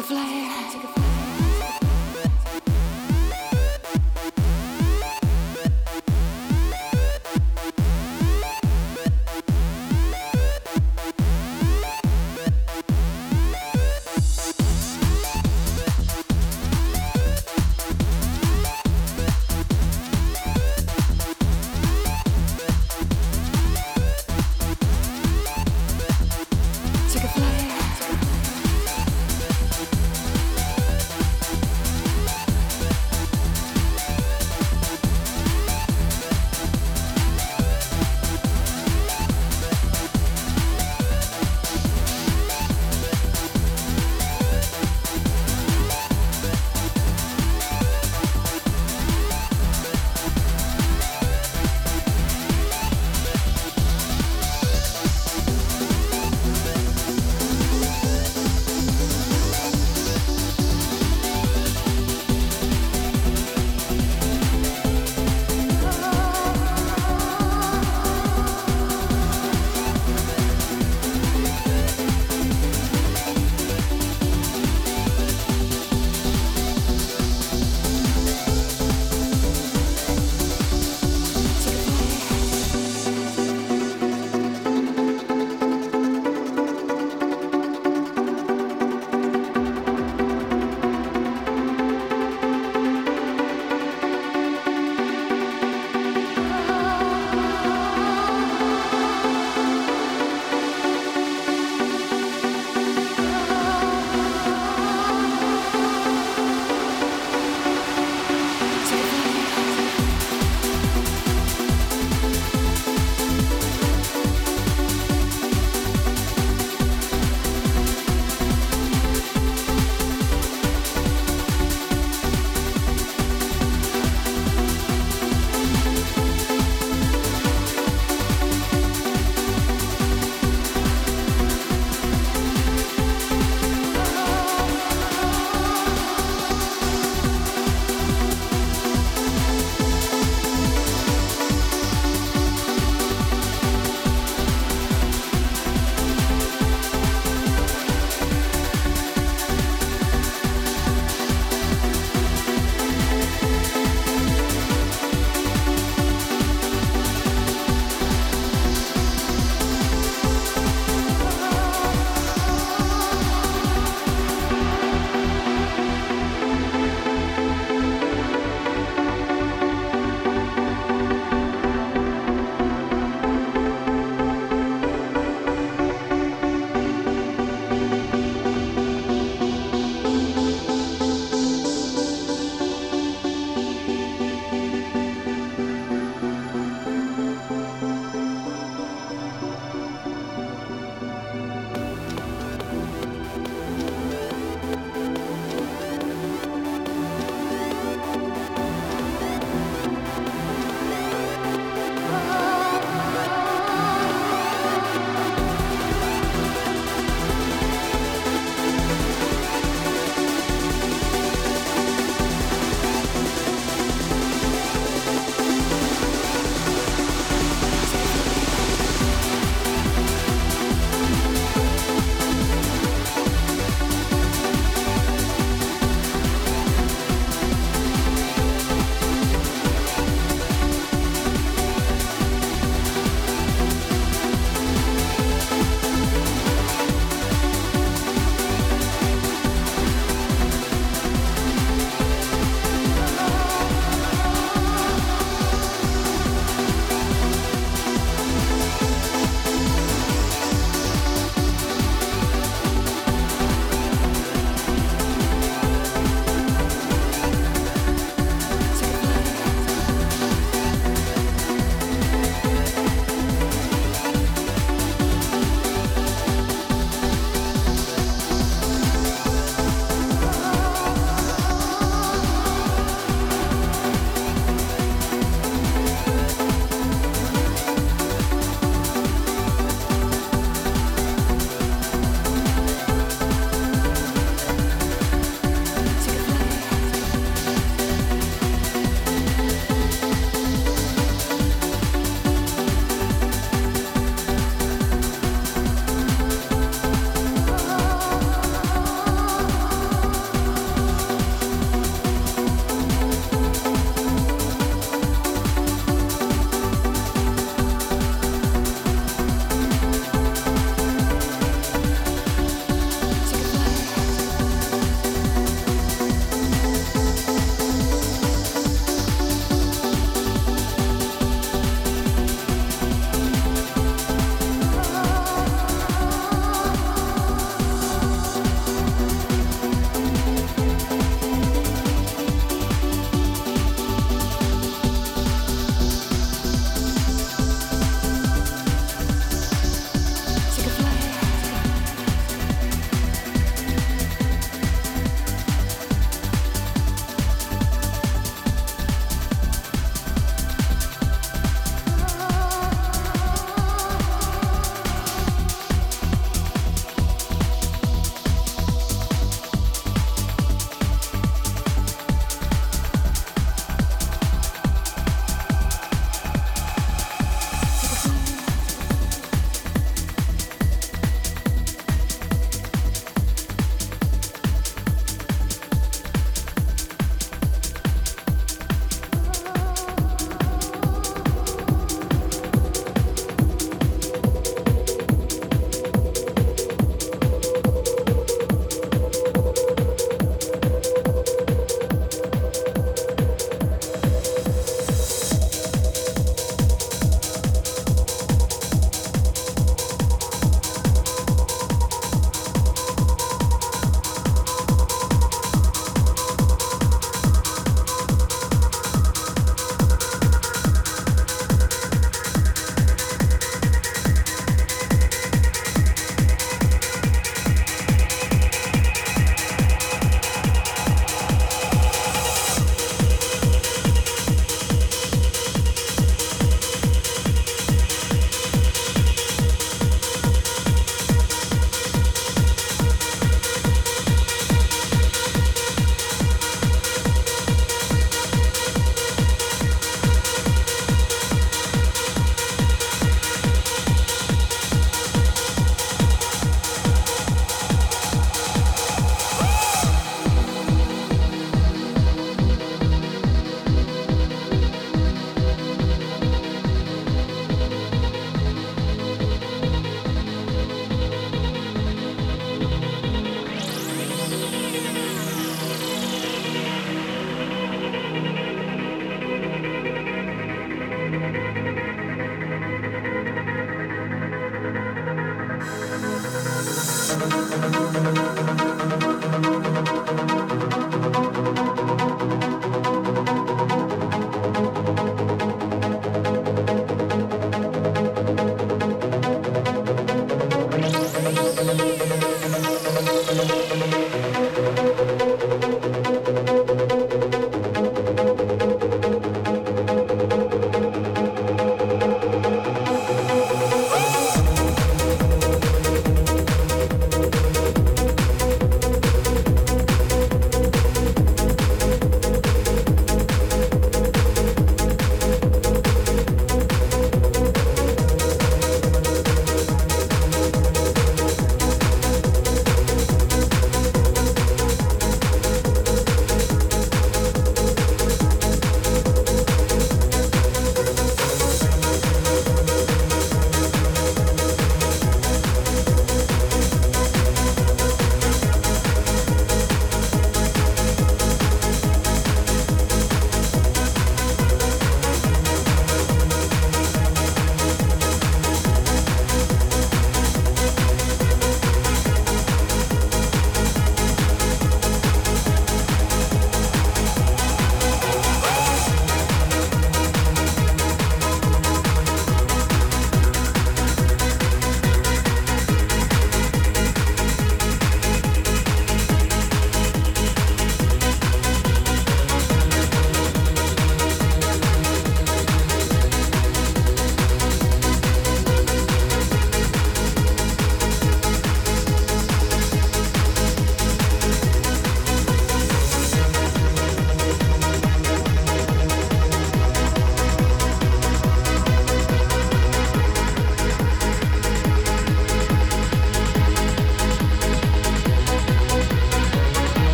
Take a flight.